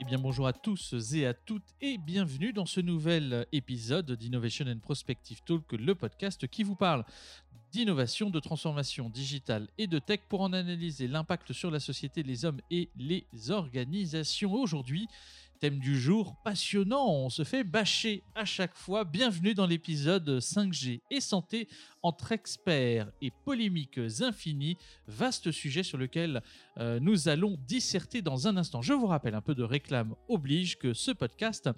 Eh bien bonjour à tous et à toutes et bienvenue dans ce nouvel épisode d'Innovation and Prospective Talk, le podcast qui vous parle d'innovation, de transformation digitale et de tech pour en analyser l'impact sur la société, les hommes et les organisations. Aujourd'hui, thème du jour passionnant, on se fait bâcher à chaque fois. Bienvenue dans l'épisode 5G et santé entre experts et polémiques infinies, vaste sujet sur lequel euh, nous allons disserter dans un instant. Je vous rappelle un peu de réclame oblige que ce podcast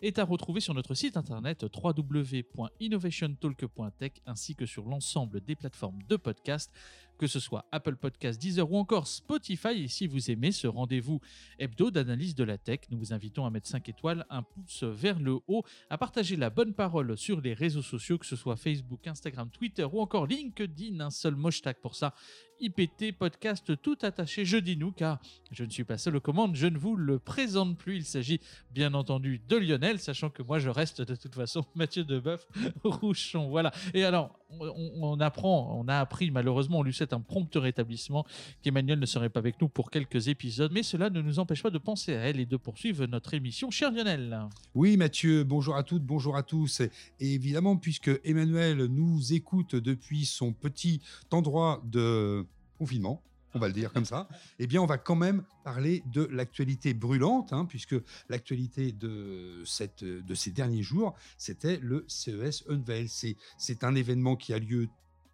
est à retrouver sur notre site internet www.innovationtalk.tech ainsi que sur l'ensemble des plateformes de podcast, que ce soit Apple Podcast, Deezer ou encore Spotify. Et si vous aimez ce rendez-vous hebdo d'analyse de la tech, nous vous invitons à mettre 5 étoiles, un pouce vers le haut, à partager la bonne parole sur les réseaux sociaux, que ce soit Facebook, Instagram, Twitter ou encore LinkedIn. Un seul hashtag pour ça. IPT Podcast tout attaché. Je dis nous car je ne suis pas seul aux commandes. Je ne vous le présente plus. Il s'agit bien entendu de Lionel, sachant que moi je reste de toute façon Mathieu Deboeuf Rouchon. Voilà. Et alors, on, apprend, on a appris malheureusement, on lui souhaite un prompt rétablissement qu'Emmanuel ne serait pas avec nous pour quelques épisodes, mais cela ne nous empêche pas de penser à elle et de poursuivre notre émission. Cher Lionel. Oui, Mathieu, bonjour à toutes, bonjour à tous. Et évidemment, puisque Emmanuel nous écoute depuis son petit endroit de confinement, on va le dire comme ça, eh bien, on va quand même parler de l'actualité brûlante, hein, puisque l'actualité de, cette, de ces derniers jours, c'était le CES Unveil. C'est un événement qui a lieu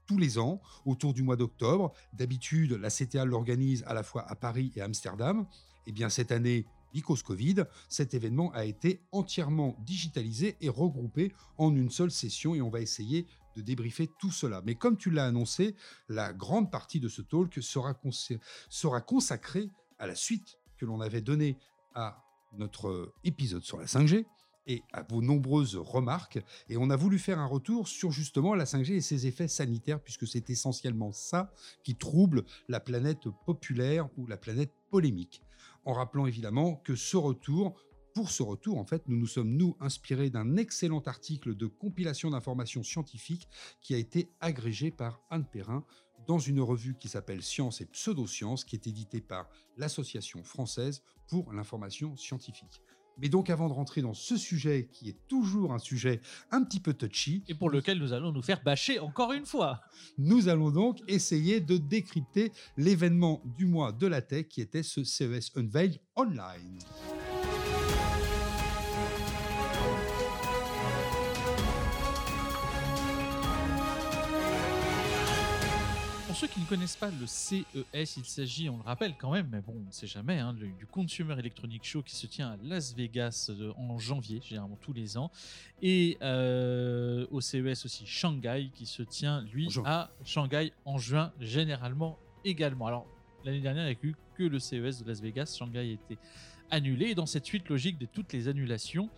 tous les ans, autour du mois d'octobre. D'habitude, la CTA l'organise à la fois à Paris et à Amsterdam. Eh bien, cette année, Icos Covid, cet événement a été entièrement digitalisé et regroupé en une seule session et on va essayer de débriefer tout cela. Mais comme tu l'as annoncé, la grande partie de ce talk sera, consacrée à la suite que l'on avait donnée à notre épisode sur la 5G et à vos nombreuses remarques. Et on a voulu faire un retour sur justement la 5G et ses effets sanitaires, puisque c'est essentiellement ça qui trouble la planète populaire ou la planète polémique. En rappelant évidemment que ce retour pour ce retour, en fait, nous nous sommes, nous, inspirés d'un excellent article de compilation d'informations scientifiques qui a été agrégé par Anne Perrin dans une revue qui s'appelle Science et Pseudosciences, qui est éditée par l'Association française pour l'information scientifique. Mais donc avant de rentrer dans ce sujet qui est toujours un sujet un petit peu touchy. Et pour lequel nous allons nous faire bâcher encore une fois. Nous allons donc essayer de décrypter l'événement du mois de la tech qui était ce CES Unveil Online. Pour ceux qui ne connaissent pas le CES, il s'agit, on le rappelle quand même, mais bon, on ne sait jamais, hein, du Consumer Electronic Show qui se tient à Las Vegas euh, en janvier, généralement tous les ans, et euh, au CES aussi Shanghai qui se tient, lui, à Shanghai en juin, généralement également. Alors, l'année dernière, il n'y a eu que le CES de Las Vegas, Shanghai était annulé. Et dans cette suite logique de toutes les annulations,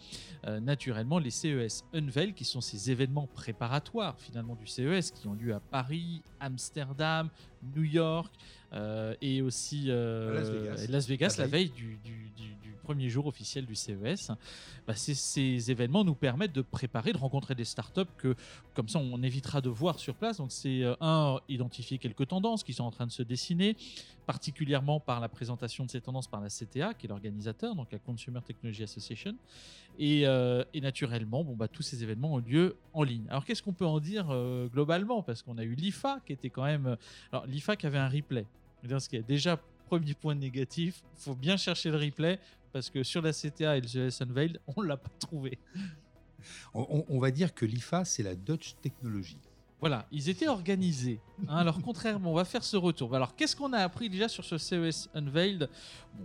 euh, naturellement, les CES Unveil, qui sont ces événements préparatoires finalement du CES, qui ont lieu à Paris, Amsterdam, New York euh, et aussi euh, Las Vegas, la, veille, du, premier jour officiel du CES. Bah, ces événements nous permettent de préparer, de rencontrer des startups que, comme ça, on évitera de voir sur place. Donc, c'est un, identifier quelques tendances qui sont en train de se dessiner, particulièrement par la présentation de ces tendances par la CTA, qui est l'organisateur, donc la Consumer Technology Association. Et, et naturellement, bon, bah, tous ces événements ont lieu en ligne. Alors, qu'est-ce qu'on peut en dire globalement? Parce qu'on a eu l'IFA qui était quand même. Alors, l'IFA qui avait un replay. Ce déjà premier point négatif, il faut bien chercher le replay parce que sur la CTA et le CES Unveiled, on l'a pas trouvé. On, va dire que l'IFA, c'est la Dutch Technology. Voilà, ils étaient organisés. Hein. alors contrairement, on va faire ce retour. Alors qu'est-ce qu'on a appris déjà sur ce CES Unveiled?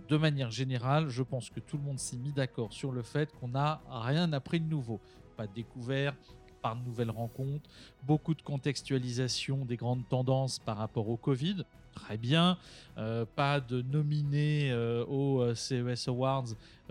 De manière générale, je pense que tout le monde s'est mis d'accord sur le fait qu'on n'a rien appris de nouveau. Pas de découvert, par de nouvelles rencontres, beaucoup de contextualisation des grandes tendances par rapport au Covid. Très bien, euh, pas de nominé euh, au euh, CES Awards,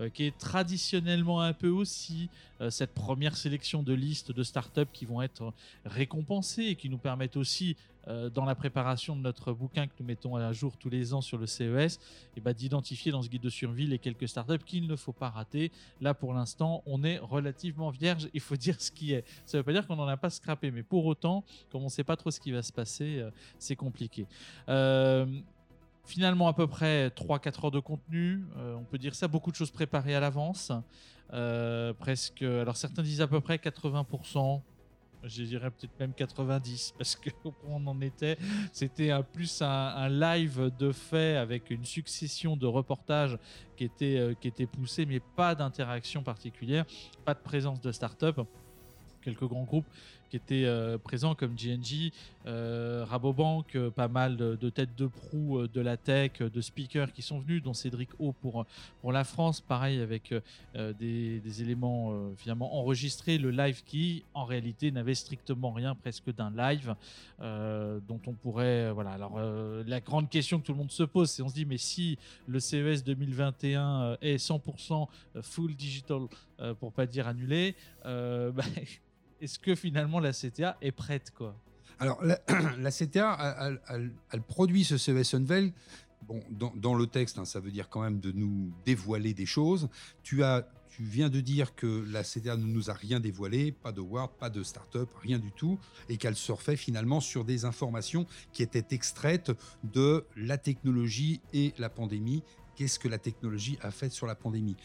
qui est traditionnellement un peu aussi cette première sélection de listes de startups qui vont être récompensées et qui nous permettent aussi euh, dans la préparation de notre bouquin que nous mettons à jour tous les ans sur le CES, et bah, d'identifier dans ce guide de survie les quelques startups qu'il ne faut pas rater. Là, pour l'instant, on est relativement vierge. Il faut dire ce qui est. Ça ne veut pas dire qu'on n'en a pas scrappé, mais pour autant, comme on ne sait pas trop ce qui va se passer, euh, c'est compliqué. Euh, Finalement, à peu près 3-4 heures de contenu. on peut dire ça, beaucoup de choses préparées à l'avance. presque, alors certains disent à peu près 80%, je dirais peut-être même 90 parce que on en était, c'était plus un, live de fait avec une succession de reportages qui étaient, euh, qui étaient poussés, mais pas d'interaction particulière, pas de présence de start-up quelques grands groupes qui étaient euh, présents comme GNG, euh, Rabobank, euh, pas mal de, têtes de proue de la tech, de speakers qui sont venus, dont Cédric O pour, pour la France, pareil avec des, éléments finalement enregistrés, le live qui en réalité n'avait strictement rien presque d'un live dont on pourrait... voilà, alors la grande question que tout le monde se pose, c'est on se dit mais si le CES 2021 est 100% full digital, pour pas dire annulé, bah, est-ce que finalement la CTA est prête quoi? Alors la, CTA, elle, produit ce CES Unveil. Bon, dans, le texte, hein, ça veut dire quand même de nous dévoiler des choses. Tu as tu viens de dire que la CTA ne nous a rien dévoilé, pas de Word, pas de start-up, rien du tout, et qu'elle surfait finalement sur des informations qui étaient extraites de la technologie et la pandémie. Qu'est-ce que la technologie a fait sur la pandémie?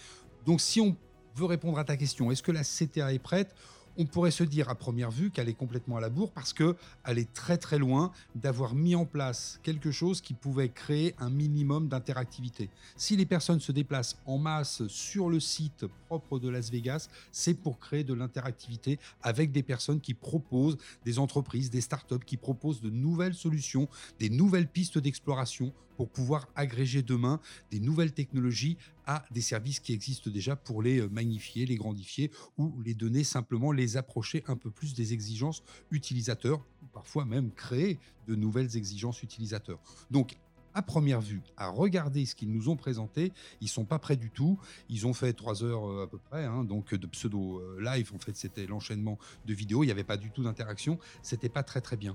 Donc si on veut répondre à ta question, est-ce que la CTA est prête? On pourrait se dire à première vue qu'elle est complètement à la bourre parce qu'elle est très très loin d'avoir mis en place quelque chose qui pouvait créer un minimum d'interactivité. Si les personnes se déplacent en masse sur le site propre de Las Vegas, c'est pour créer de l'interactivité avec des personnes qui proposent, des entreprises, des startups qui proposent de nouvelles solutions, des nouvelles pistes d'exploration pour pouvoir agréger demain des nouvelles technologies à des services qui existent déjà pour les euh, magnifier, les grandifier ou les donner simplement, les approcher un peu plus des exigences utilisateurs, ou parfois même créer de nouvelles exigences utilisateurs. Donc à première vue, à regarder ce qu'ils nous ont présenté, ils sont pas prêts du tout. Ils ont fait trois heures euh, à peu près, hein, donc de pseudo euh, live. En fait, c'était l'enchaînement de vidéos. Il n'y avait pas du tout d'interaction. C'était pas très très bien.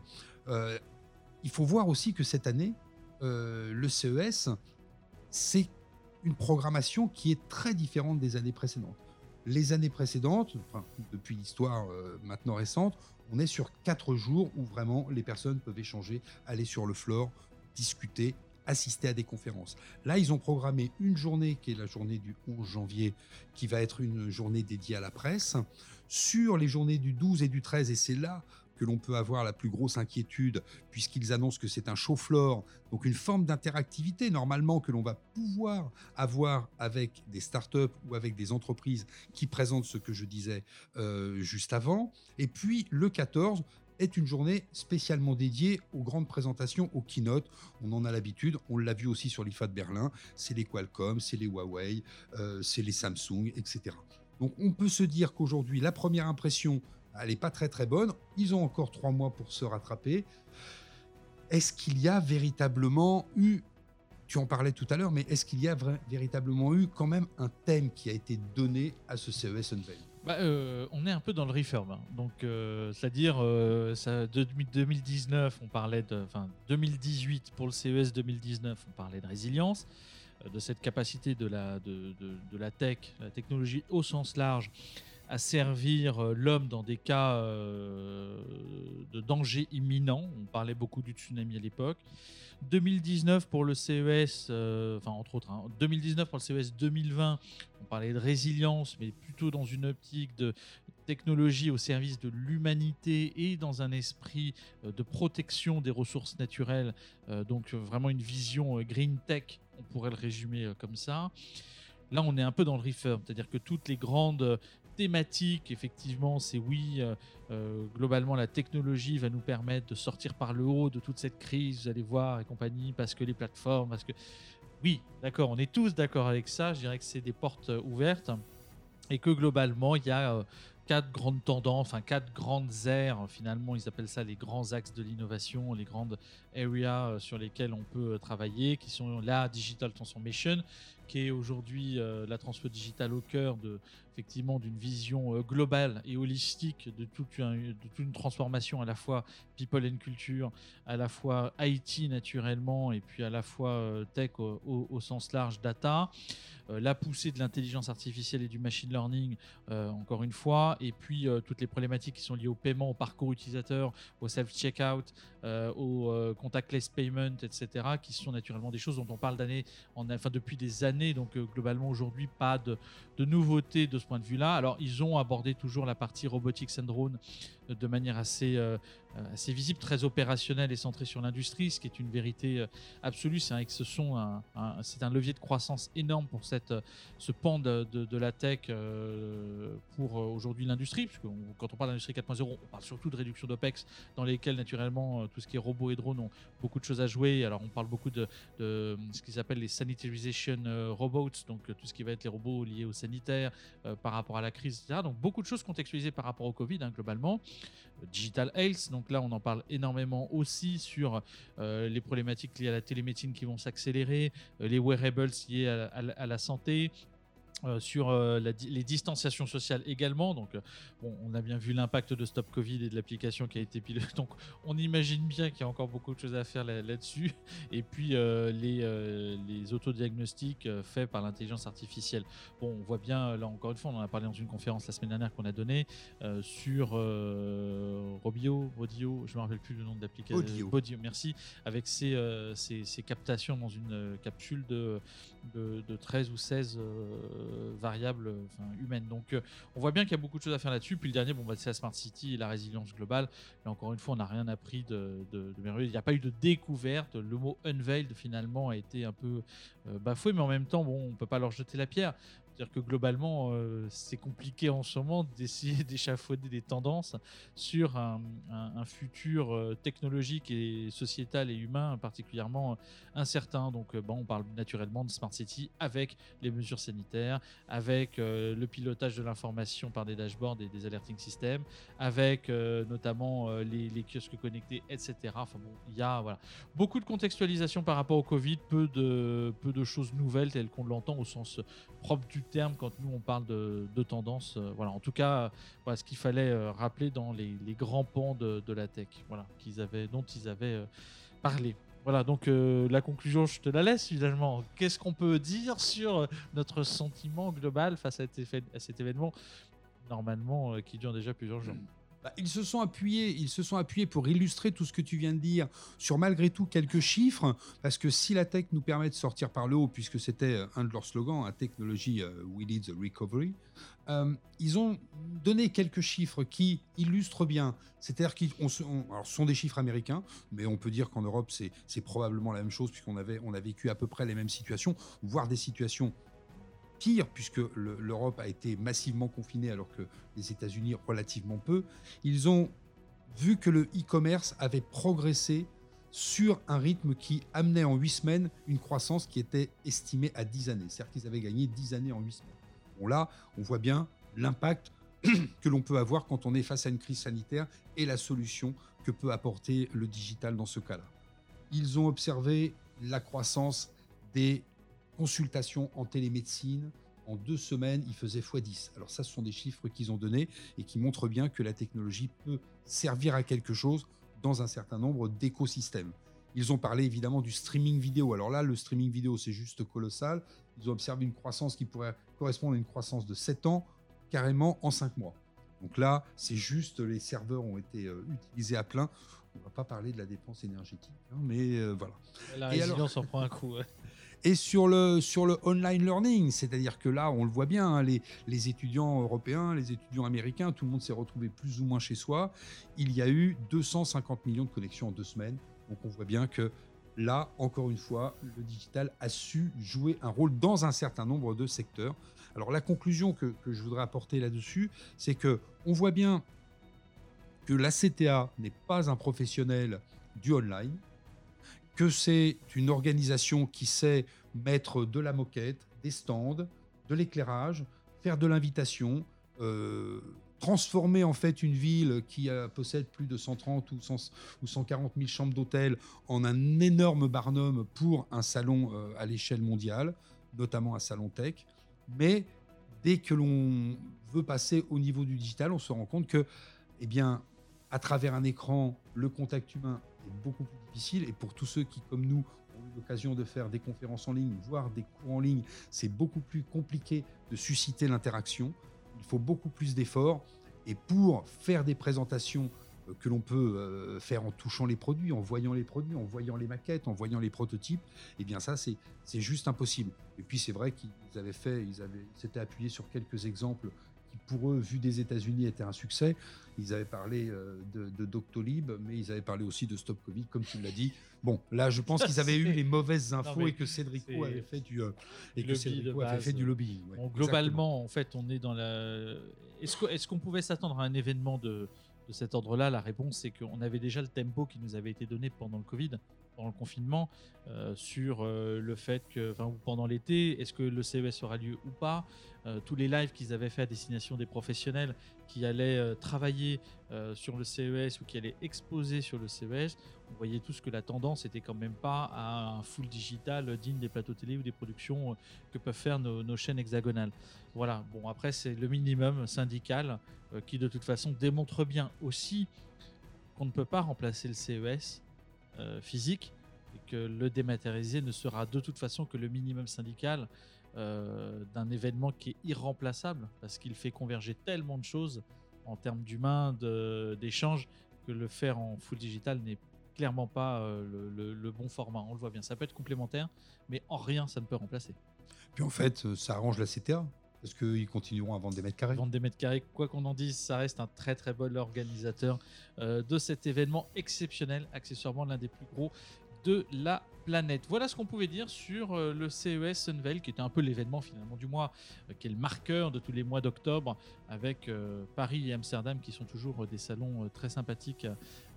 il faut voir aussi que cette année, le CES, c'est une programmation qui est très différente des années précédentes. Les années précédentes, depuis l'histoire euh, maintenant récente, on est sur quatre jours où vraiment les personnes peuvent échanger, aller sur le floor, discuter, assister à des conférences. Là, ils ont programmé une journée qui est la journée du 11 janvier, qui va être une journée dédiée à la presse. Sur les journées du 12 et du 13, et c'est là que l'on peut avoir la plus grosse inquiétude, puisqu'ils annoncent que c'est un floor, donc une forme d'interactivité normalement que l'on va pouvoir avoir avec des startups ou avec des entreprises qui présentent ce que je disais euh, juste avant. Et puis le 14, est une journée spécialement dédiée aux grandes présentations, aux keynotes. On en a l'habitude, on l'a vu aussi sur l'IFA de Berlin, c'est les Qualcomm, c'est les Huawei, euh, c'est les Samsung, etc. Donc on peut se dire qu'aujourd'hui, la première impression elle n'est pas très très bonne. Ils ont encore trois mois pour se rattraper. Est-ce qu'il y a véritablement eu, tu en parlais tout à l'heure, mais est-ce qu'il y a véritablement eu quand même un thème qui a été donné à ce CES Unveil bah, euh, on est un peu dans le refurb, hein. donc euh, c'est-à-dire euh, 2019, on parlait de, enfin 2018 pour le CES 2019, on parlait de résilience, euh, de cette capacité de la, de, de la tech, la technologie au sens large à servir euh, l'homme dans des cas euh, de danger imminent. On parlait beaucoup du tsunami à l'époque. 2019 pour le CES, euh, enfin entre autres, 2019 hein, pour le CES 2020, on parlait de résilience, mais plutôt dans une optique de technologie au service de l'humanité et dans un esprit de protection des ressources naturelles. donc vraiment une vision green tech, on pourrait le résumer comme ça. Là, on est un peu dans le refurb, c'est-à-dire que toutes les grandes thématique, effectivement, c'est oui, euh, euh, globalement, la technologie va nous permettre de sortir par le haut de toute cette crise, vous allez voir, et compagnie, parce que les plateformes, parce que... Oui, d'accord, on est tous d'accord avec ça, je dirais que c'est des portes euh, ouvertes, et que globalement, il y a quatre grandes tendances, enfin quatre grandes aires, finalement, ils appellent ça les grands axes de l'innovation, les grandes areas sur lesquelles on peut travailler, qui sont la digital transformation, qui est aujourd'hui la transfo digitale au cœur de effectivement d'une vision globale et holistique de toute, une, transformation à la fois people and culture, à la fois IT naturellement et puis à la fois tech au sens large data. Euh, la poussée de l'intelligence artificielle et du machine learning, euh, encore une fois, et puis euh, toutes les problématiques qui sont liées au paiement, au parcours utilisateur, au self-checkout, au contactless payment, etc., qui sont naturellement des choses dont on parle d'années, enfin depuis des années, donc globalement aujourd'hui pas de, de nouveautés de ce point de vue-là. Alors ils ont abordé toujours la partie robotics and de manière assez, assez visible, très opérationnelle et centrée sur l'industrie, ce qui est une vérité absolue. C'est un, c'est un levier de croissance énorme pour cette, ce pan de, de, la tech euh, pour euh, aujourd'hui l'industrie, puisque quand on parle d'industrie 4.0, on parle surtout de réduction d'OPEX, dans lesquels naturellement euh, tout ce qui est robots et drones ont beaucoup de choses à jouer. Alors on parle beaucoup de, de ce qu'ils appellent les sanitarization robots, donc tout ce qui va être les robots liés au sanitaire par rapport à la crise, etc. Donc beaucoup de choses contextualisées par rapport au Covid, hein, globalement. Digital Health, donc là on en parle énormément aussi sur les problématiques liées à la télémédecine qui vont s'accélérer, les wearables liés à la santé, euh, sur euh, les distanciations sociales également. Donc, euh, on a bien vu l'impact de Stop Covid et de l'application qui a été pilotée. Donc, on imagine bien qu'il y a encore beaucoup de choses à faire là-dessus. et puis, les, les autodiagnostics faits par l'intelligence artificielle. Bon, on voit bien, là encore une fois, on en a parlé dans une conférence la semaine dernière qu'on a donnée sur Robio, Bodio, je ne me rappelle plus le nom de l'application. Bodio. merci. Avec ces, ces, captations dans une capsule de, de, de 13 ou 16 variable humaine. Donc euh, on voit bien qu'il y a beaucoup de choses à faire là-dessus. Puis le dernier, bon, bah, c'est la Smart City et la résilience globale. Et encore une fois, on n'a rien appris de, merveilleux. Il n'y a pas eu de découverte. Le mot unveiled finalement a été un peu euh, bafoué, mais en même temps, bon, on peut pas leur jeter la pierre. C'est-à-dire que globalement, euh, c'est compliqué en ce moment d'essayer d'échafauder des tendances sur un, futur euh, technologique et sociétal et humain particulièrement incertain. Donc, euh, bon, on parle naturellement de Smart City avec les mesures sanitaires, avec le pilotage de l'information par des dashboards et des alerting systems, avec notamment les, les, kiosques connectés, etc. Enfin bon, il y a voilà, beaucoup de contextualisation par rapport au Covid, peu de, peu de choses nouvelles telles qu'on l'entend au sens propre du terme quand nous on parle de, tendance. Euh, voilà, en tout cas, voilà ce qu'il fallait euh, rappeler dans les, grands pans de, la tech, voilà, qu'ils avaient, dont ils avaient euh, parlé. Voilà, donc la conclusion, je te la laisse finalement. Qu'est-ce qu'on peut dire sur notre sentiment global face à, à cet événement, normalement, qui dure déjà plusieurs jours? Bah, ils se sont appuyés, ils se sont appuyés pour illustrer tout ce que tu viens de dire sur malgré tout quelques chiffres, parce que si la tech nous permet de sortir par le haut, puisque c'était euh, un de leurs slogans, un technologie euh, we lead the recovery, euh, ils ont donné quelques chiffres qui illustrent bien. C'est-à-dire qu'ils sont des chiffres américains, mais on peut dire qu'en Europe c'est probablement la même chose puisqu'on on a vécu à peu près les mêmes situations, voire des situations pire, puisque l'Europe a été massivement confinée alors que les États-Unis relativement peu, ils ont vu que le e-commerce avait progressé sur un rythme qui amenait en 8 semaines une croissance qui était estimée à 10 années. C'est-à-dire qu'ils avaient gagné 10 années en 8 semaines. Bon là, on voit bien l'impact que l'on peut avoir quand on est face à une crise sanitaire et la solution que peut apporter le digital dans ce cas-là. Ils ont observé la croissance des consultation en télémédecine, en deux semaines, il faisait x10. Alors ça, ce sont des chiffres qu'ils ont donnés et qui montrent bien que la technologie peut servir à quelque chose dans un certain nombre d'écosystèmes. Ils ont parlé évidemment du streaming vidéo. Alors là, le streaming vidéo, c'est juste colossal. Ils ont observé une croissance qui pourrait correspondre à une croissance de 7 ans, carrément en 5 mois. Donc là, c'est juste les serveurs ont été euh, utilisés à plein. On ne va pas parler de la dépense énergétique, hein, mais euh, voilà. La résilience en prend un coup. Et sur le, online learning, c'est-à-dire que là, on le voit bien, hein, les, étudiants européens, les étudiants américains, tout le monde s'est retrouvé plus ou moins chez soi. Il y a eu 250 millions de connexions en deux semaines. Donc on voit bien que là, encore une fois, le digital a su jouer un rôle dans un certain nombre de secteurs. Alors la conclusion que, que je voudrais apporter là-dessus, c'est que on voit bien que la CTA n'est pas un professionnel du online, que c'est une organisation qui sait mettre de la moquette, des stands, de l'éclairage, faire de l'invitation, euh, transformer en fait une ville qui possède plus de 130 ou, 140 000 chambres d'hôtel en un énorme barnum pour un salon euh, à l'échelle mondiale. notamment à Salon Tech. Mais dès que l'on veut passer au niveau du digital, on se rend compte que, eh bien, à travers un écran, le contact humain beaucoup plus difficile. Et pour tous ceux qui, comme nous, ont eu l'occasion de faire des conférences en ligne, voire des cours en ligne, c'est beaucoup plus compliqué de susciter l'interaction. Il faut beaucoup plus d'efforts. Et pour faire des présentations euh, que l'on peut euh, faire en touchant les produits, en voyant les produits, en voyant les maquettes, en voyant les prototypes, eh bien ça, c'est juste impossible. Et puis c'est vrai qu'ils avaient fait, ils s'étaient appuyés sur quelques exemples qui, pour eux, vu des États-Unis, étaient un succès. Ils avaient parlé euh, de, Doctolib, mais ils avaient parlé aussi de Stop Covid, comme tu l'as dit. Bon, là, je pense qu'ils avaient eu les mauvaises infos et que Cédrico avait fait du et que Cédrico avait fait du lobbying. globalement, en fait, on est dans la. Est-ce qu'on pouvait s'attendre à un événement de de cet ordre-là, la réponse, c'est qu'on avait déjà le tempo qui nous avait été donné pendant le Covid, pendant le confinement, euh, sur euh, le fait que, pendant l'été, est-ce que le CES aura lieu ou pas euh, Tous les lives qu'ils avaient fait à destination des professionnels qui allaient travailler sur le CES ou qui allaient exposer sur le CES, on voyait tous que la tendance était quand même pas à un full digital digne des plateaux télé ou des productions que peuvent faire nos, chaînes hexagonales. Voilà, bon, après, c'est le minimum syndical qui de toute façon démontre bien aussi qu'on ne peut pas remplacer le CES euh, physique et que le dématérialisé ne sera de toute façon que le minimum syndical euh, d'un événement qui est irremplaçable parce qu'il fait converger tellement de choses en termes d'humain, d'échange, que le faire en full digital n'est clairement pas le, le, bon format. On le voit bien, ça peut être complémentaire, mais en rien ça ne peut remplacer. Puis en fait, ça arrange la CTA. Est-ce qu'ils continueront à vendre des mètres carrés? Vendre des mètres carrés, quoi qu'on en dise, ça reste un très très bon organisateur euh, de cet événement exceptionnel, accessoirement l'un des plus gros de la planète. Voilà ce qu'on pouvait dire sur euh, le CES Unveil, qui était un peu l'événement finalement du mois, euh, qui est le marqueur de tous les mois d'octobre, avec Paris et Amsterdam qui sont toujours des salons très sympathiques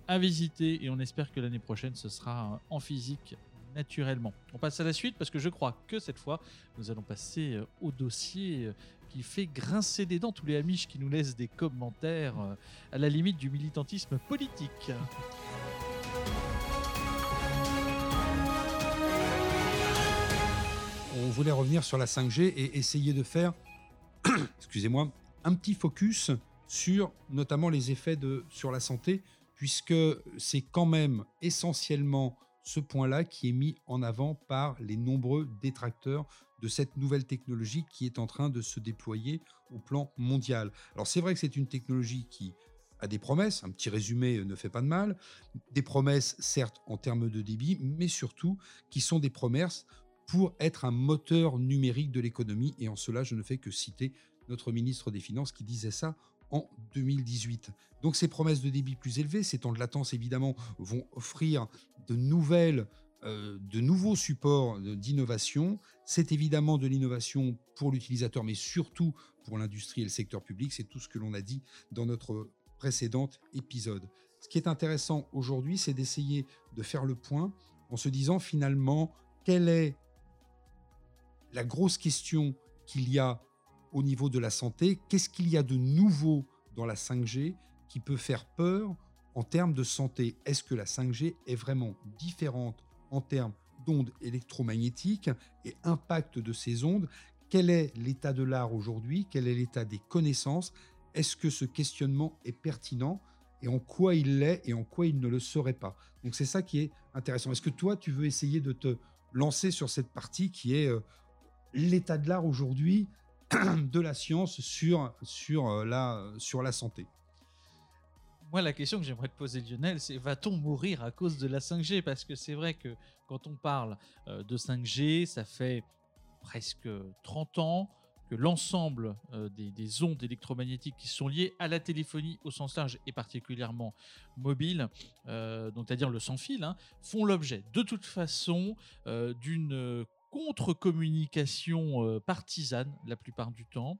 à visiter. Et on espère que l'année prochaine, ce sera en physique naturellement. On passe à la suite parce que je crois que cette fois, nous allons passer euh, au dossier euh, qui fait grincer des dents tous les amiches qui nous laissent des commentaires euh, à la limite du militantisme politique. On voulait revenir sur la 5G et essayer de faire, excusez-moi, un petit focus sur notamment les effets de, sur la santé, puisque c'est quand même essentiellement ce point-là qui est mis en avant par les nombreux détracteurs de cette nouvelle technologie qui est en train de se déployer au plan mondial. Alors c'est vrai que c'est une technologie qui a des promesses, un petit résumé ne fait pas de mal, des promesses certes en termes de débit, mais surtout qui sont des promesses pour être un moteur numérique de l'économie, et en cela je ne fais que citer notre ministre des Finances qui disait ça en 2018. Donc ces promesses de débit plus élevées, ces temps de latence évidemment, vont offrir de nouvelles euh, de nouveaux supports d'innovation. C'est évidemment de l'innovation pour l'utilisateur, mais surtout pour l'industrie et le secteur public. C'est tout ce que l'on a dit dans notre précédent épisode. Ce qui est intéressant aujourd'hui, c'est d'essayer de faire le point en se disant finalement quelle est la grosse question qu'il y a au niveau de la santé, qu'est-ce qu'il y a de nouveau dans la 5G qui peut faire peur en termes de santé Est-ce que la 5G est vraiment différente en termes d'ondes électromagnétiques et impact de ces ondes? Quel est l'état de l'art aujourd'hui? Quel est l'état des connaissances? Est-ce que ce questionnement est pertinent? Et en quoi il l'est et en quoi il ne le serait pas? Donc c'est ça qui est intéressant. Est-ce que toi, tu veux essayer de te lancer sur cette partie qui est euh, l'état de l'art aujourd'hui de la science sur, euh, la santé? Moi, la question que j'aimerais te poser, Lionel, c'est va-t-on mourir à cause de la 5G Parce que c'est vrai que quand on parle euh, de 5G, ça fait presque 30 ans que l'ensemble euh, des, ondes électromagnétiques qui sont liées à la téléphonie au sens large et particulièrement mobile, donc c'est-à-dire le sans fil, hein, font l'objet de toute façon d'une contre-communication euh, partisane la plupart du temps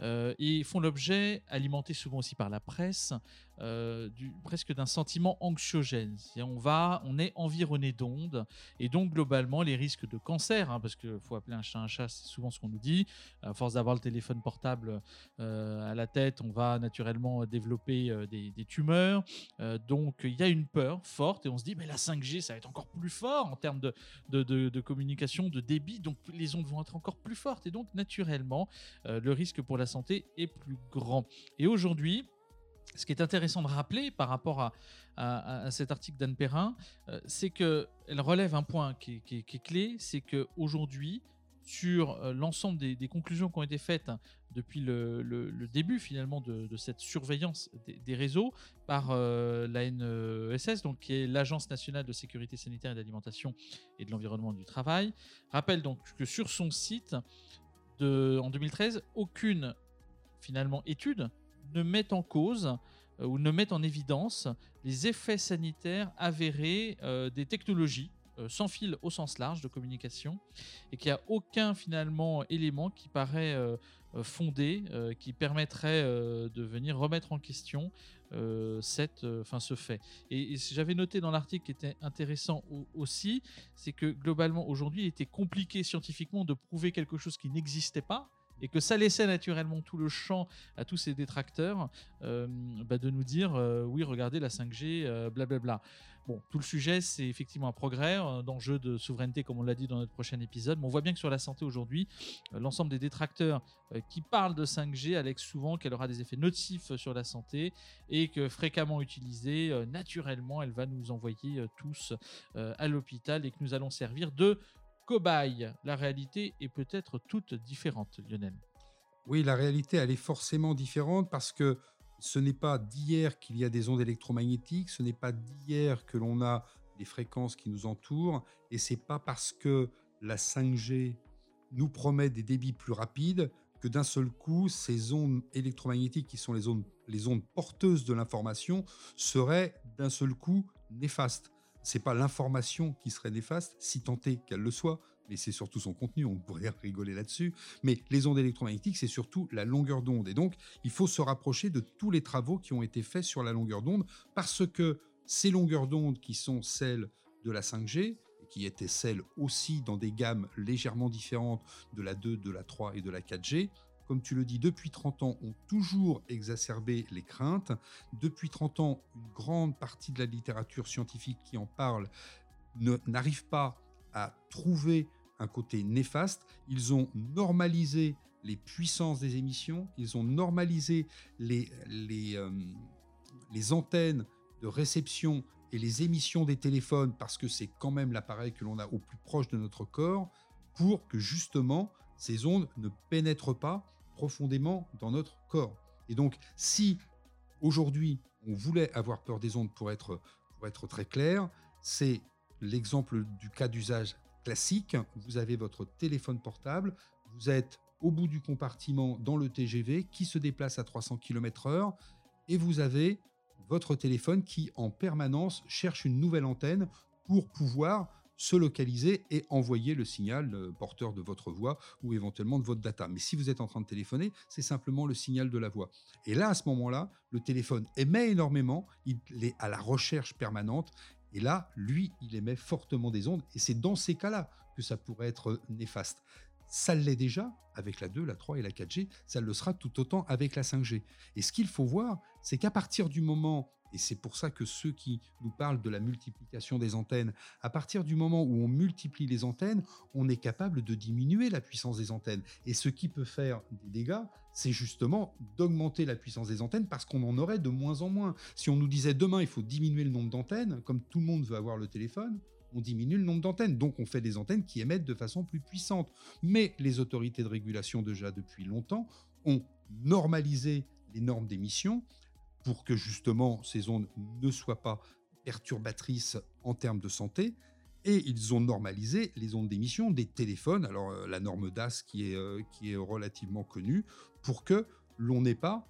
euh, et font l'objet, alimentés souvent aussi par la presse, euh, presque d'un sentiment anxiogène. on va, on est environné d'ondes et donc globalement les risques de cancer, hein, parce qu'il faut appeler un chat un chat, c'est souvent ce qu'on nous dit. À force d'avoir le téléphone portable euh, à la tête, on va naturellement développer euh, des, tumeurs. donc il y a une peur forte et on se dit mais la 5G ça va être encore plus fort en termes de communication, de débit, donc les ondes vont être encore plus fortes et donc naturellement le risque pour la santé est plus grand. Et aujourd'hui, ce qui est intéressant de rappeler par rapport à, cet article d'Anne Perrin, euh, c'est qu'elle relève un point qui est, clé, c'est qu'aujourd'hui, sur euh, l'ensemble des, conclusions qui ont été faites depuis le, début finalement de, cette surveillance des, réseaux par euh, la NESS, donc qui est l'Agence nationale de sécurité sanitaire et d'alimentation et de l'environnement du travail, rappelle donc que sur son site en 2013, aucune finalement étude ne met en cause euh, ou ne met en évidence les effets sanitaires avérés euh, des technologies euh, sans fil au sens large de communication et qu'il n'y a aucun finalement élément qui paraît fondé qui permettrait de venir remettre en question cette, enfin, ce fait. Et, et j'avais noté dans l'article qui était intéressant aussi, c'est que globalement aujourd'hui il était compliqué scientifiquement de prouver quelque chose qui n'existait pas et que ça laissait naturellement tout le champ à tous ces détracteurs euh, bah, de nous dire euh, oui, regardez la 5G, euh, blablabla. Bon, tout le sujet, c'est effectivement un progrès d'enjeu de souveraineté, comme on l'a dit dans notre prochain épisode. Mais on voit bien que sur la santé aujourd'hui, l'ensemble des détracteurs qui parlent de 5G alexent souvent qu'elle aura des effets nocifs sur la santé et que fréquemment utilisée, naturellement, elle va nous envoyer tous à l'hôpital et que nous allons servir de cobaye. La réalité est peut-être toute différente, Lionel. Oui, la réalité, elle est forcément différente parce que ce n'est pas d'hier qu'il y a des ondes électromagnétiques, ce n'est pas d'hier que l'on a des fréquences qui nous entourent, et c'est pas parce que la 5G nous promet des débits plus rapides que d'un seul coup, ces ondes électromagnétiques qui sont les ondes, les ondes porteuses de l'information seraient d'un seul coup néfastes c'est pas l'information qui serait néfaste, si tant est qu'elle le soit, mais c'est surtout son contenu, on pourrait rigoler là-dessus. Mais les ondes électromagnétiques, c'est surtout la longueur d'onde. Et donc, il faut se rapprocher de tous les travaux qui ont été faits sur la longueur d'onde, parce que ces longueurs d'onde qui sont celles de la 5G, qui étaient celles aussi dans des gammes légèrement différentes de la 2, de la 3 et de la 4G, comme tu le dis, depuis 30 ans, ont toujours exacerbé les craintes. Depuis 30 ans, une grande partie de la littérature scientifique qui en parle n'arrive pas à trouver un côté néfaste. Ils ont normalisé les puissances des émissions, ils ont normalisé les, les, euh, les antennes de réception et les émissions des téléphones, parce que c'est quand même l'appareil que l'on a au plus proche de notre corps, pour que justement ces ondes ne pénètrent pas profondément dans notre corps. Et donc, si aujourd'hui on voulait avoir peur des ondes pour être, pour être très clair, c'est l'exemple du cas d'usage classique. Vous avez votre téléphone portable, vous êtes au bout du compartiment dans le TGV qui se déplace à 300 km/h et vous avez votre téléphone qui en permanence cherche une nouvelle antenne pour pouvoir se localiser et envoyer le signal euh, porteur de votre voix ou éventuellement de votre data. Mais si vous êtes en train de téléphoner, c'est simplement le signal de la voix. Et là, à ce moment-là, le téléphone émet énormément, il est à la recherche permanente. Et là, lui, il émet fortement des ondes. Et c'est dans ces cas-là que ça pourrait être néfaste. Ça l'est déjà avec la 2, la 3 et la 4G, ça le sera tout autant avec la 5G. Et ce qu'il faut voir, c'est qu'à partir du moment et c'est pour ça que ceux qui nous parlent de la multiplication des antennes, à partir du moment où on multiplie les antennes, on est capable de diminuer la puissance des antennes. Et ce qui peut faire des dégâts, c'est justement d'augmenter la puissance des antennes parce qu'on en aurait de moins en moins. Si on nous disait demain il faut diminuer le nombre d'antennes, comme tout le monde veut avoir le téléphone, on diminue le nombre d'antennes. Donc on fait des antennes qui émettent de façon plus puissante. Mais les autorités de régulation déjà depuis longtemps ont normalisé les normes d'émission pour que justement ces ondes ne soient pas perturbatrices en termes de santé. Et ils ont normalisé les ondes d'émission des téléphones, alors euh, la norme DAS qui est, euh, qui est relativement connue, pour que l'on n'ait pas,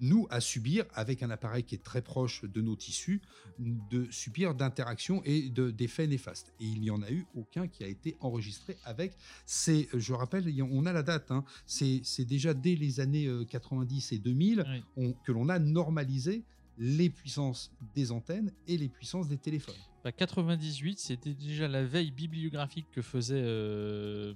nous, à subir, avec un appareil qui est très proche de nos tissus, de subir d'interactions et d'effets néfastes. Et il n'y en a eu aucun qui a été enregistré avec ces, je rappelle, on a la date, hein, c'est déjà dès les années 90 euh, et 2000 que l'on a normalisé les puissances des antennes et les puissances des téléphones. 98, bah, c'était déjà la veille bibliographique que faisait euh,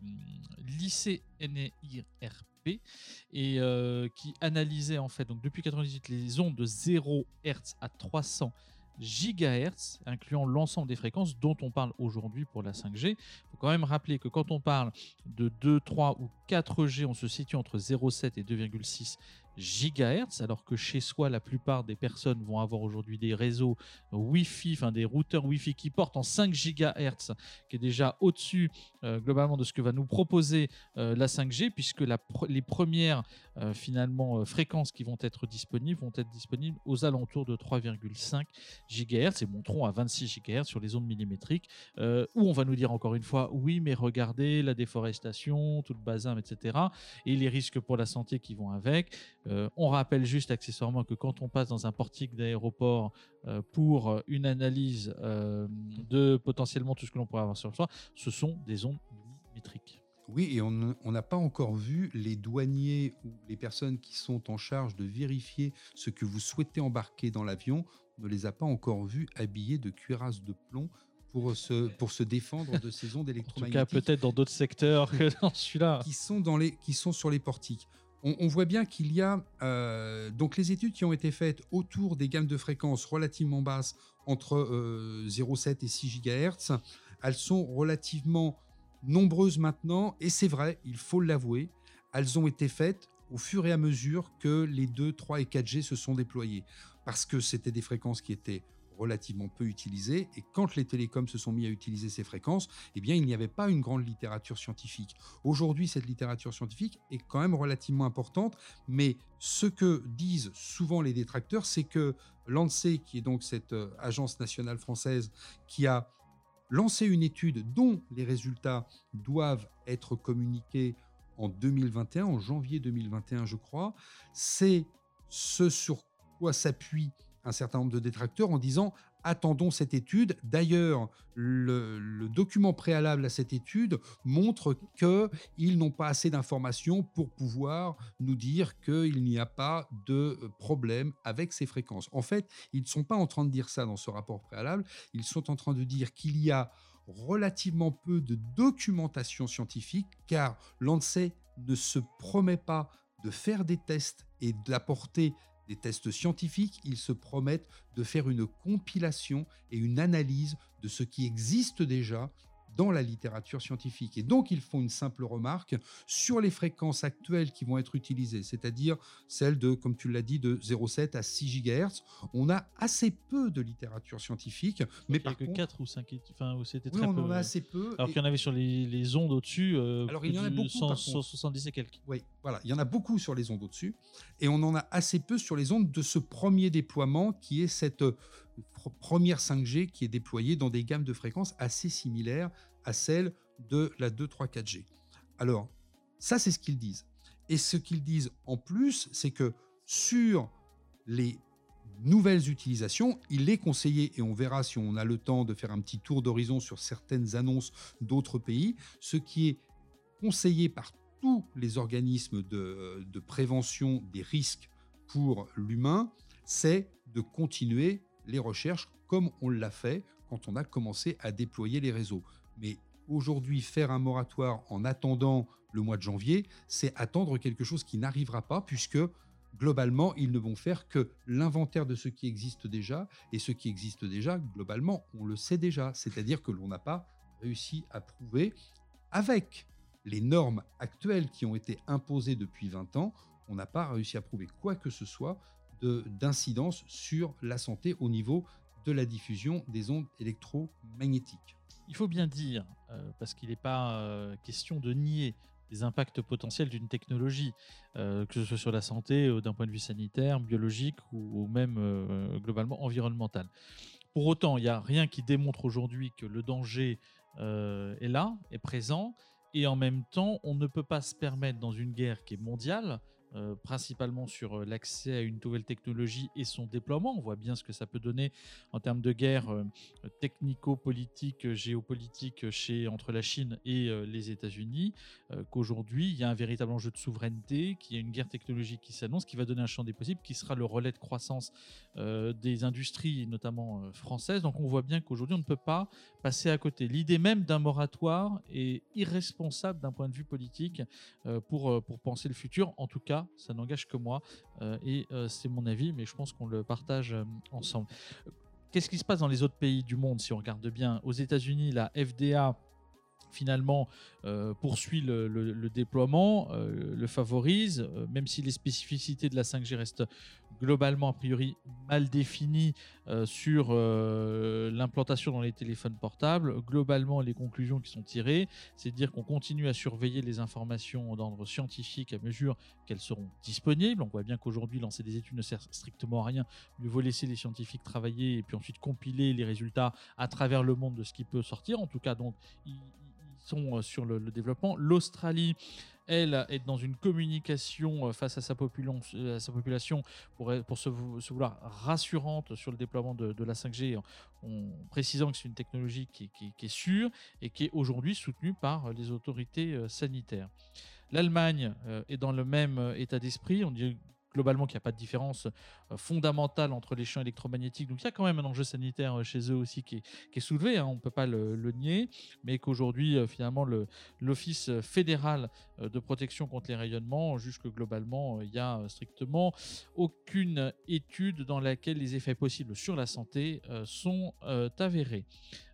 l'ICNIRP et euh, qui analysait en fait, donc depuis 98, les ondes de 0 Hz à 300 gigahertz, incluant l'ensemble des fréquences dont on parle aujourd'hui pour la 5G. Il faut quand même rappeler que quand on parle de 2, 3 ou 4G, on se situe entre 0,7 et 2,6 gigahertz, alors que chez soi, la plupart des personnes vont avoir aujourd'hui des réseaux Wi-Fi, enfin des routeurs Wi-Fi qui portent en 5 gigahertz, qui est déjà au-dessus euh, globalement de ce que va nous proposer euh, la 5G, puisque les premières euh, finalement fréquences qui vont être disponibles vont être disponibles aux alentours de 3,5 gigahertz et monteront à 26 gigahertz sur les ondes millimétriques, où on va nous dire encore une fois, oui, mais regardez la déforestation, tout le bazin, etc., et les risques pour la santé qui vont avec. Euh, on rappelle juste accessoirement que quand on passe dans un portique d'aéroport euh, pour une analyse euh, de potentiellement tout ce que l'on pourrait avoir sur soi, ce sont des ondes millimétriques. Oui, et on n'a pas encore vu les douaniers ou les personnes qui sont en charge de vérifier ce que vous souhaitez embarquer dans l'avion, on ne les a pas encore vus habillés de cuirasse de plomb pour se, pour se défendre de ces ondes électromagnétiques. En tout cas, peut-être dans d'autres secteurs que dans celui-là. Qui sont, dans les, qui sont sur les portiques on, voit bien qu'il y a euh, donc les études qui ont été faites autour des gammes de fréquences relativement basses entre 0,7 euh, et 6 GHz. Elles sont relativement nombreuses maintenant et c'est vrai, il faut l'avouer, elles ont été faites au fur et à mesure que les 2, 3 et 4G se sont déployés parce que c'était des fréquences qui étaient relativement peu utilisées. Et quand les télécoms se sont mis à utiliser ces fréquences, eh bien, il n'y avait pas une grande littérature scientifique. Aujourd'hui, cette littérature scientifique est quand même relativement importante, mais ce que disent souvent les détracteurs, c'est que l'ANSEE, qui est donc cette euh, agence nationale française qui a lancé une étude dont les résultats doivent être communiqués en 2021, en janvier 2021, je crois, c'est ce sur quoi s'appuie un certain nombre de détracteurs en disant attendons cette étude. D'ailleurs, le, document préalable à cette étude montre qu'ils n'ont pas assez d'informations pour pouvoir nous dire qu'il n'y a pas de problème avec ces fréquences. En fait, ils ne sont pas en train de dire ça dans ce rapport préalable, ils sont en train de dire qu'il y a relativement peu de documentation scientifique, car l'ANSEE ne se promet pas de faire des tests et d'apporter des tests scientifiques, ils se promettent de faire une compilation et une analyse de ce qui existe déjà dans la littérature scientifique. Et donc, ils font une simple remarque sur les fréquences actuelles qui vont être utilisées, c'est-à-dire celles de, comme tu l'as dit, de 0,7 à 6 GHz. On a assez peu de littérature scientifique. Mais il n'y a que 4 ou 5, enfin, c'était très on peu. en a assez peu. Alors qu'il y en avait sur les, ondes au-dessus, euh, Alors, il y en a beaucoup, 170 et quelques. Oui, voilà, il y en a beaucoup sur les ondes au-dessus. Et on en a assez peu sur les ondes de ce premier déploiement qui est cette première 5G qui est déployée dans des gammes de fréquences assez similaires à celles de la 2, 3, 4G. Alors, ça, c'est ce qu'ils disent. Et ce qu'ils disent en plus, c'est que sur les nouvelles utilisations, il est conseillé, et on verra si on a le temps de faire un petit tour d'horizon sur certaines annonces d'autres pays, ce qui est conseillé par tous les organismes de, prévention des risques pour l'humain, c'est de continuer les recherches comme on l'a fait quand on a commencé à déployer les réseaux. Mais aujourd'hui, faire un moratoire en attendant le mois de janvier, c'est attendre quelque chose qui n'arrivera pas puisque globalement, ils ne vont faire que l'inventaire de ce qui existe déjà. Et ce qui existe déjà, globalement, on le sait déjà. C'est-à-dire que l'on n'a pas réussi à prouver avec les normes actuelles qui ont été imposées depuis 20 ans, on n'a pas réussi à prouver quoi que ce soit d'incidence sur la santé au niveau de la diffusion des ondes électromagnétiques. Il faut bien dire, euh, parce qu'il n'est pas euh, question de nier les impacts potentiels d'une technologie, euh, que ce soit sur la santé, d'un point de vue sanitaire, biologique ou, même globalement environnemental. Pour autant, il n'y a rien qui démontre aujourd'hui que le danger est là, est présent, et en même temps, on ne peut pas se permettre dans une guerre qui est mondiale euh, principalement sur euh, l'accès à une nouvelle technologie et son déploiement. On voit bien ce que ça peut donner en termes de guerre euh, technico-politique, géopolitique chez, entre la Chine et les États-Unis, qu'aujourd'hui, il y a un véritable enjeu de souveraineté, qu'il y a une guerre technologique qui s'annonce, qui va donner un champ des possibles, qui sera le relais de croissance des industries, notamment françaises. Donc on voit bien qu'aujourd'hui, on ne peut pas passer à côté. L'idée même d'un moratoire est irresponsable d'un point de vue politique pour, pour penser le futur, en tout cas ça n'engage que moi euh, et euh, c'est mon avis, mais je pense qu'on le partage euh, ensemble. Qu'est-ce qui se passe dans les autres pays du monde si on regarde bien? Aux États-Unis, la FDA finalement poursuit le, déploiement, le favorise, même si les spécificités de la 5G restent globalement a priori mal définies sur l'implantation dans les téléphones portables. Globalement, les conclusions qui sont tirées, c'est de dire qu'on continue à surveiller les informations d'ordre scientifique à mesure qu'elles seront disponibles. On voit bien qu'aujourd'hui, lancer des études ne sert strictement à rien. Mieux vaut laisser les scientifiques travailler et puis ensuite compiler les résultats à travers le monde de ce qui peut sortir. En tout cas, donc, ils sont sur le, développement. L'Australie elle, est dans une communication euh, face à sa, euh, population pour, se, vouloir rassurante sur le déploiement de, la 5G, en, précisant que c'est une technologie qui, est sûre et qui est aujourd'hui soutenue par les autorités euh, sanitaires. L'Allemagne est dans le même état d'esprit. On dit globalement qu'il n'y a pas de différence euh, fondamentale entre les champs électromagnétiques. Donc il y a quand même un enjeu sanitaire euh, chez eux aussi qui est, soulevé, hein, on ne peut pas le, nier, mais qu'aujourd'hui, euh, finalement, l'Office fédéral de protection contre les rayonnements juge que globalement, il n'y a strictement aucune étude dans laquelle les effets possibles sur la santé sont avérés.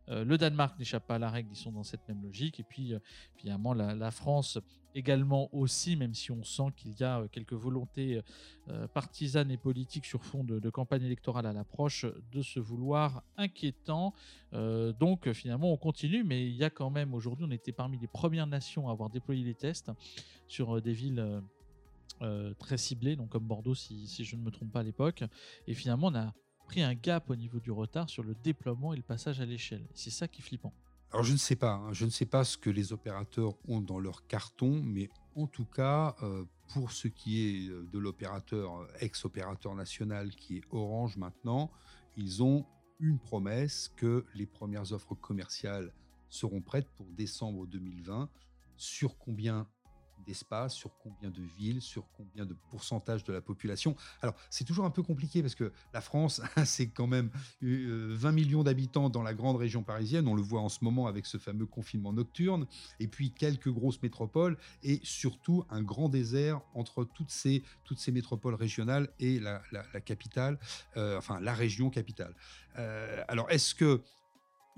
le Danemark n'échappe pas à la règle, ils sont dans cette même logique. Et puis, finalement, la France également aussi, même si on sent qu'il y a euh, quelques volontés euh, partisanes et politiques sur fond de, campagne électorale à l'approche, de se vouloir inquiétant. Euh, donc finalement, on continue, mais il y a quand même aujourd'hui, on était parmi les premières nations à avoir déployé les tests sur des villes très ciblées, donc comme Bordeaux, si je ne me trompe pas à l'époque. Et finalement, on a pris un gap au niveau du retard sur le déploiement et le passage à l'échelle. C'est ça qui est flippant. Alors je ne sais pas, hein. je ne sais pas ce que les opérateurs ont dans leur carton, mais en tout cas, euh, pour ce qui est euh, de l'opérateur, euh, ex-opérateur national qui est Orange maintenant, ils ont une promesse que les premières offres commerciales seront prêtes pour décembre 2020. Sur combien d'espace, sur combien de villes, sur combien de pourcentage de la population. Alors, c'est toujours un peu compliqué parce que la France, c'est quand même 20 euh, millions d'habitants dans la grande région parisienne. On le voit en ce moment avec ce fameux confinement nocturne. Et puis quelques grosses métropoles et surtout un grand désert entre toutes ces, toutes ces métropoles régionales et la, capitale, euh, enfin la région capitale. Euh, alors, est-ce que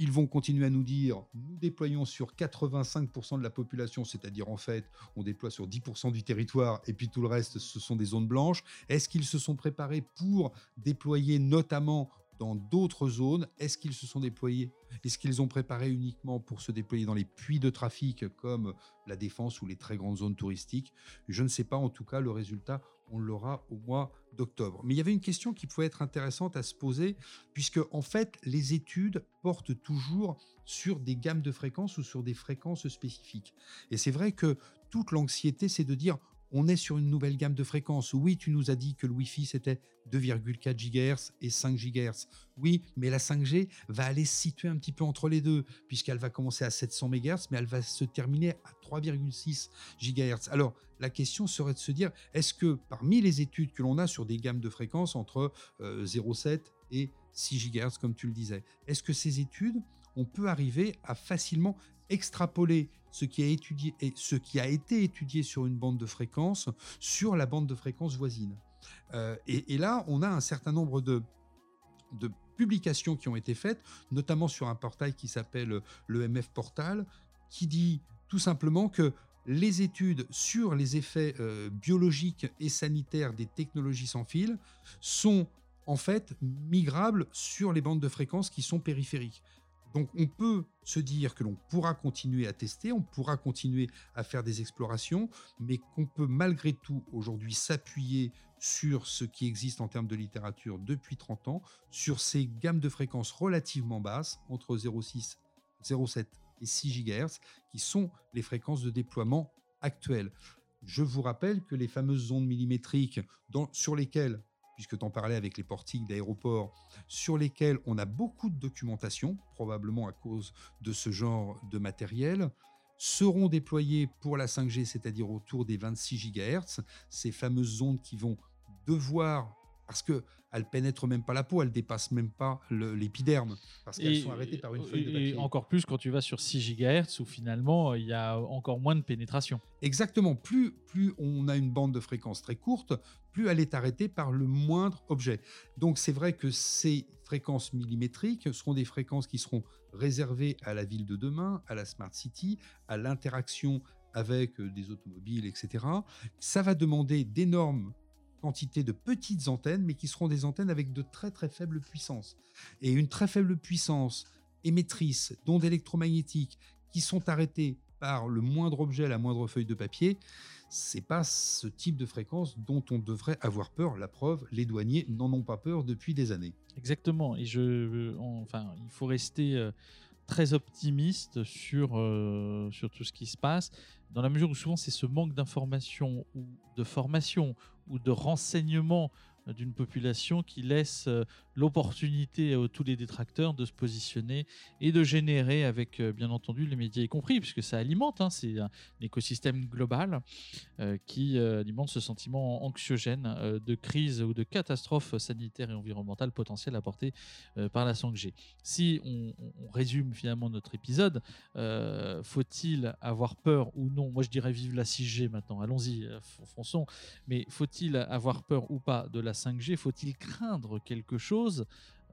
ils vont continuer à nous dire, nous déployons sur 85% de la population, c'est-à-dire en fait, on déploie sur 10% du territoire et puis tout le reste, ce sont des zones blanches. Est-ce qu'ils se sont préparés pour déployer notamment dans d'autres zones? Est-ce qu'ils se sont déployés? Est-ce qu'ils ont préparé uniquement pour se déployer dans les puits de trafic comme la défense ou les très grandes zones touristiques? Je ne sais pas. En tout cas, le résultat, on l'aura au mois d'octobre. Mais il y avait une question qui pouvait être intéressante à se poser, puisque en fait, les études portent toujours sur des gammes de fréquences ou sur des fréquences spécifiques. Et c'est vrai que toute l'anxiété, c'est de dire on est sur une nouvelle gamme de fréquences. Oui, tu nous as dit que le Wi-Fi c'était 2,4 GHz et 5 GHz. Oui, mais la 5G va aller se situer un petit peu entre les deux, puisqu'elle va commencer à 700 MHz, mais elle va se terminer à 3,6 GHz. Alors, la question serait de se dire, est-ce que parmi les études que l'on a sur des gammes de fréquences entre 0,7 euh, et 6 GHz, comme tu le disais, est-ce que ces études, on peut arriver à facilement extrapoler ce qui, a été étudié sur une bande de fréquence sur la bande de fréquence voisine. Euh, et, là, on a un certain nombre de, publications qui ont été faites, notamment sur un portail qui s'appelle le MF Portal, qui dit tout simplement que les études sur les effets euh, biologiques et sanitaires des technologies sans fil sont en fait migrables sur les bandes de fréquences qui sont périphériques. Donc on peut se dire que l'on pourra continuer à tester, on pourra continuer à faire des explorations, mais qu'on peut malgré tout aujourd'hui s'appuyer sur ce qui existe en termes de littérature depuis 30 ans, sur ces gammes de fréquences relativement basses, entre 0,6, 0,7 et 6 GHz, qui sont les fréquences de déploiement actuelles. Je vous rappelle que les fameuses ondes millimétriques sur lesquelles, puisque tu en parlais avec les portiques d'aéroports, sur lesquelles on a beaucoup de documentation, probablement à cause de ce genre de matériel, seront déployées pour la 5G, c'est-à-dire autour des 26 GHz, ces fameuses ondes qui vont devoir parce que elle pénètre même pas la peau, elle dépasse même pas l'épiderme, parce qu'elles sont arrêtées par une feuille de papier. Et encore plus quand tu vas sur 6 GHz, où finalement il y a encore moins de pénétration. Exactement, plus, plus on a une bande de fréquence très courte, plus elle est arrêtée par le moindre objet. Donc c'est vrai que ces fréquences millimétriques seront des fréquences qui seront réservées à la ville de demain, à la Smart City, à l'interaction avec euh, des automobiles, etc. Ça va demander d'énormes quantité de petites antennes, mais qui seront des antennes avec de très très faibles puissances. Et une très faible puissance émettrice d'ondes électromagnétiques qui sont arrêtées par le moindre objet, la moindre feuille de papier, c'est pas ce type de fréquence dont on devrait avoir peur. La preuve, les douaniers n'en ont pas peur depuis des années. Exactement. Et je, enfin, il faut rester euh, très optimiste sur, euh, sur tout ce qui se passe, dans la mesure où souvent c'est ce manque d'information ou de formation ou de renseignement d'une population qui laisse euh, l'opportunité à tous les détracteurs de se positionner et de générer avec euh, bien entendu les médias y compris puisque ça alimente hein, c'est un écosystème global euh, qui alimente ce sentiment anxiogène de crise ou de catastrophe sanitaire et environnementale potentielle apportée par la 5G. Si on, résume finalement notre épisode, faut-il avoir peur ou non? Moi je dirais vive la 6G maintenant, allons-y, fonçons, mais faut-il avoir peur ou pas de la 5G Faut-il craindre quelque chose?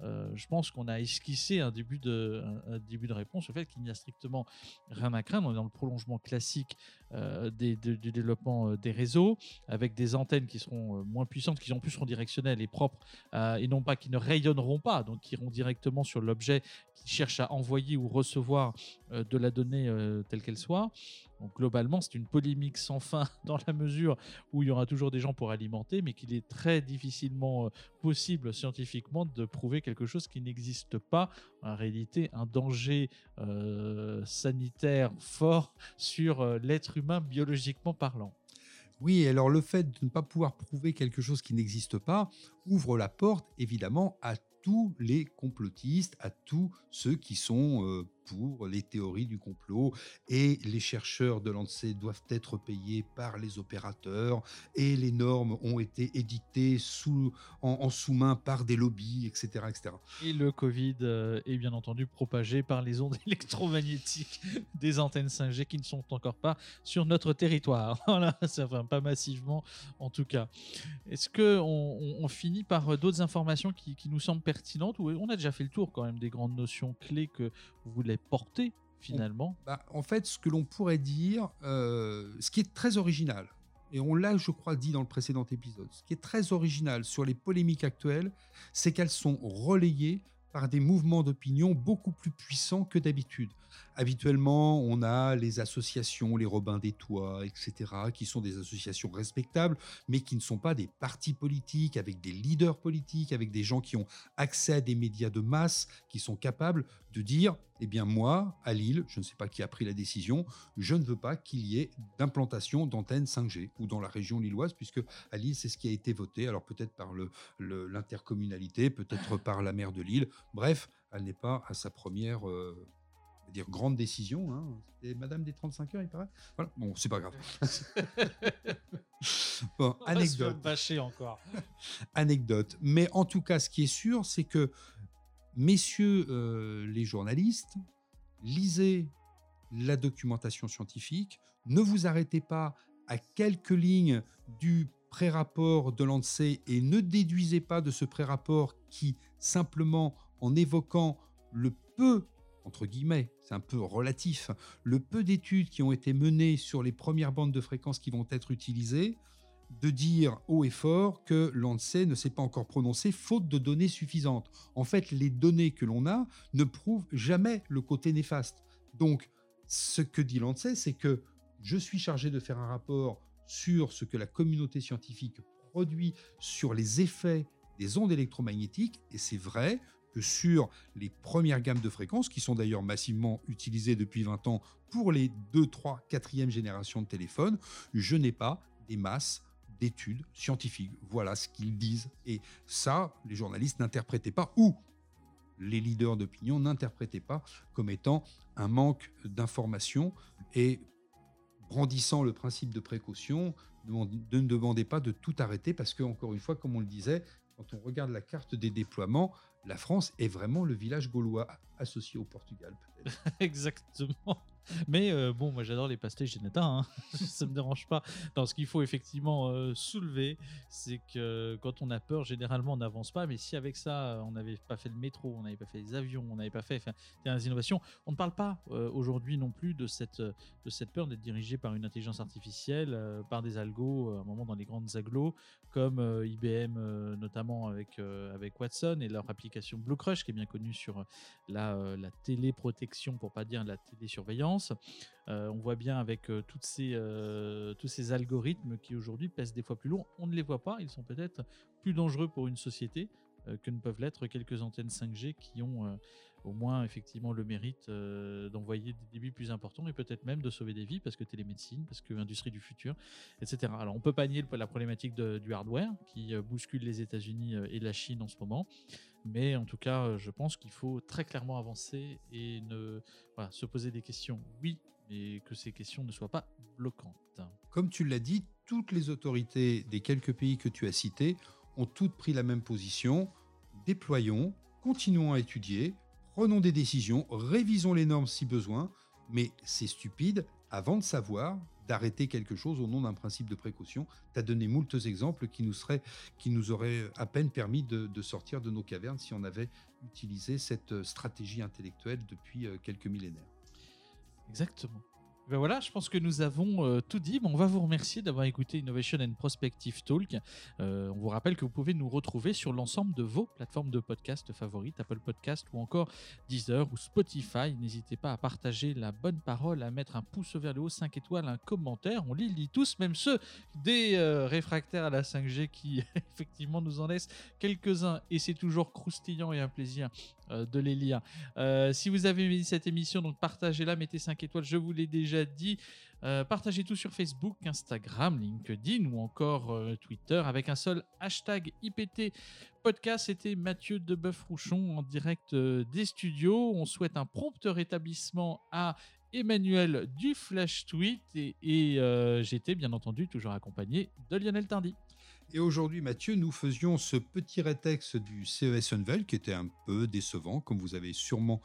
Euh, je pense qu'on a esquissé un début de, début de réponse au fait qu'il n'y a strictement rien à craindre. On est dans le prolongement classique euh, du développement euh, des réseaux, avec des antennes qui seront moins puissantes, qui en plus seront directionnelles et propres, et non pas qui ne rayonneront pas, donc qui iront directement sur l'objet qui cherche à envoyer ou recevoir de la donnée telle qu'elle soit. Donc globalement, c'est une polémique sans fin dans la mesure où il y aura toujours des gens pour alimenter, mais qu'il est très difficilement possible scientifiquement de prouver quelque chose qui n'existe pas. En réalité, un danger euh, sanitaire fort sur euh, l'être humain biologiquement parlant. Oui, alors le fait de ne pas pouvoir prouver quelque chose qui n'existe pas ouvre la porte évidemment à tous les complotistes, à tous ceux qui sont euh, pour les théories du complot et les chercheurs de l'ANSEE doivent être payés par les opérateurs et les normes ont été édictées sous, en, sous-main par des lobbies, etc., etc. Et le Covid euh, est bien entendu propagé par les ondes électromagnétiques des antennes 5G qui ne sont encore pas sur notre territoire. Voilà, va pas massivement en tout cas. Est-ce que on, finit par euh, d'autres informations qui, nous semblent pertinentes ou on a déjà fait le tour quand même des grandes notions clés que vous porter finalement bah, En fait, ce que l'on pourrait dire, euh, ce qui est très original, et on l'a, je crois, dit dans le précédent épisode, ce qui est très original sur les polémiques actuelles, c'est qu'elles sont relayées par des mouvements d'opinion beaucoup plus puissants que d'habitude. Habituellement, on a les associations, les Robins des Toits, etc., qui sont des associations respectables, mais qui ne sont pas des partis politiques, avec des leaders politiques, avec des gens qui ont accès à des médias de masse, qui sont capables de dire, eh bien moi, à Lille, je ne sais pas qui a pris la décision, je ne veux pas qu'il y ait d'implantation d'antennes 5G, ou dans la région lilloise, puisque à Lille, c'est ce qui a été voté, alors peut-être par l'intercommunalité, peut-être par la maire de Lille, bref, elle n'est pas à sa première... Euh, dire grande décision. Hein. C'était Madame des 35 heures, il paraît. Voilà. Bon, c'est pas grave. bon, anecdote. bâcher encore. anecdote. Mais en tout cas, ce qui est sûr, c'est que messieurs euh, les journalistes, lisez la documentation scientifique. Ne vous arrêtez pas à quelques lignes du pré-rapport de l'ANSEE et ne déduisez pas de ce pré-rapport qui, simplement en évoquant le peu entre guillemets, c'est un peu relatif, le peu d'études qui ont été menées sur les premières bandes de fréquences qui vont être utilisées, de dire haut et fort que l'ANSEE ne s'est pas encore prononcé faute de données suffisantes. En fait, les données que l'on a ne prouvent jamais le côté néfaste. Donc, ce que dit l'ANSEE, c'est que je suis chargé de faire un rapport sur ce que la communauté scientifique produit sur les effets des ondes électromagnétiques, et c'est vrai sur les premières gammes de fréquences, qui sont d'ailleurs massivement utilisées depuis 20 ans pour les 2, 3, 4e générations de téléphones, je n'ai pas des masses d'études scientifiques. Voilà ce qu'ils disent. Et ça, les journalistes n'interprétaient pas, ou les leaders d'opinion n'interprétaient pas comme étant un manque d'information et brandissant le principe de précaution, ne demandez pas de tout arrêter parce que, encore une fois, comme on le disait, quand on regarde la carte des déploiements, la France est vraiment le village gaulois associé au Portugal, peut-être. Exactement. Mais euh, bon, moi j'adore les pastéis Genetta, hein. ça me dérange pas. Ce qu'il faut effectivement euh, soulever, c'est que quand on a peur, généralement on n'avance pas. Mais si avec ça, on n'avait pas fait le métro, on n'avait pas fait les avions, on n'avait pas fait des innovations, on ne parle pas euh, aujourd'hui non plus de cette, de cette peur d'être dirigé par une intelligence artificielle, par des algos, à un moment dans les grandes agglos, comme IBM notamment avec, avec Watson et leur application Blue Crush qui est bien connue sur la, la téléprotection, pour pas dire la télésurveillance euh, on voit bien avec euh, euh, tous ces algorithmes qui aujourd'hui pèsent des fois plus lourd. On ne les voit pas, ils sont peut-être plus dangereux pour une société que ne peuvent l'être quelques antennes 5G qui ont au moins effectivement le mérite d'envoyer des débits plus importants et peut-être même de sauver des vies parce que télémédecine, parce que industrie du futur, etc. Alors on peut pas nier la problématique du hardware qui bouscule les États-Unis et la Chine en ce moment. Mais en tout cas, euh, je pense qu'il faut très clairement avancer et ne se poser des questions, oui, mais que ces questions ne soient pas bloquantes. Comme tu l'as dit, toutes les autorités des quelques pays que tu as cités ont toutes pris la même position. Déployons, continuons à étudier, prenons des décisions, révisons les normes si besoin, mais c'est stupide avant de savoir d'arrêter quelque chose au nom d'un principe de précaution. Tu as donné moult exemples qui nous, seraient, qui nous auraient à peine permis de, sortir de nos cavernes si on avait utilisé cette stratégie intellectuelle depuis euh, quelques millénaires. Exactement. Ben voilà, je pense que nous avons euh, tout dit. on va vous remercier d'avoir écouté Innovation and Prospective Talk. Euh, on vous rappelle que vous pouvez nous retrouver sur l'ensemble de vos plateformes de podcast favorites, Apple Podcast ou encore Deezer ou Spotify. N'hésitez pas à partager la bonne parole, à mettre un pouce vers le haut, 5 étoiles, un commentaire. On les lit tous, même ceux des euh, réfractaires à la 5G qui effectivement nous en laissent quelques-uns. Et c'est toujours croustillant et un plaisir de les lire. si vous avez aimé cette émission, donc partagez-la, mettez 5 étoiles. Je vous l'ai déjà dit. Euh, partagez tout sur Facebook, Instagram, LinkedIn ou encore euh, Twitter avec un seul hashtag IPT podcast. C'était Mathieu Deboeuf-Rouchon en direct euh, des studios. On souhaite un prompt rétablissement à Emmanuel du Flash Tweet et, et j'étais bien entendu toujours accompagné de Lionel Tardy. Et aujourd'hui, Mathieu, nous faisions ce petit rétexte du CES Unveil qui était un peu décevant, comme vous avez sûrement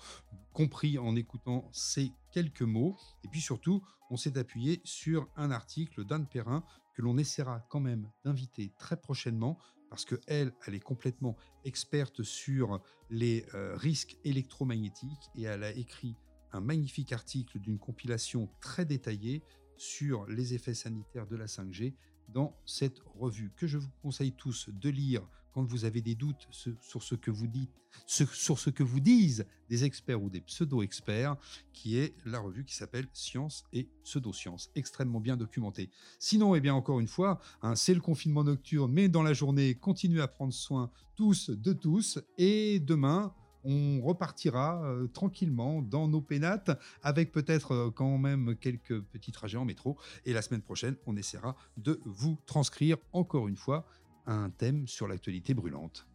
compris en écoutant ces quelques mots. Et puis surtout, on s'est appuyé sur un article d'Anne Perrin que l'on essaiera quand même d'inviter très prochainement parce qu'elle, elle est complètement experte sur les euh, risques électromagnétiques et elle a écrit un magnifique article d'une compilation très détaillée sur les effets sanitaires de la 5G dans cette revue que je vous conseille tous de lire quand vous avez des doutes sur ce que vous dites, sur ce que vous disent des experts ou des pseudo-experts, qui est la revue qui s'appelle Science et pseudo-science, extrêmement bien documentée. Sinon, eh bien encore une fois, hein, c'est le confinement nocturne, mais dans la journée, continuez à prendre soin tous de tous, et demain, on repartira euh, tranquillement dans nos pénates avec peut-être euh, quand même quelques petits trajets en métro. Et la semaine prochaine, on essaiera de vous transcrire encore une fois un thème sur l'actualité brûlante.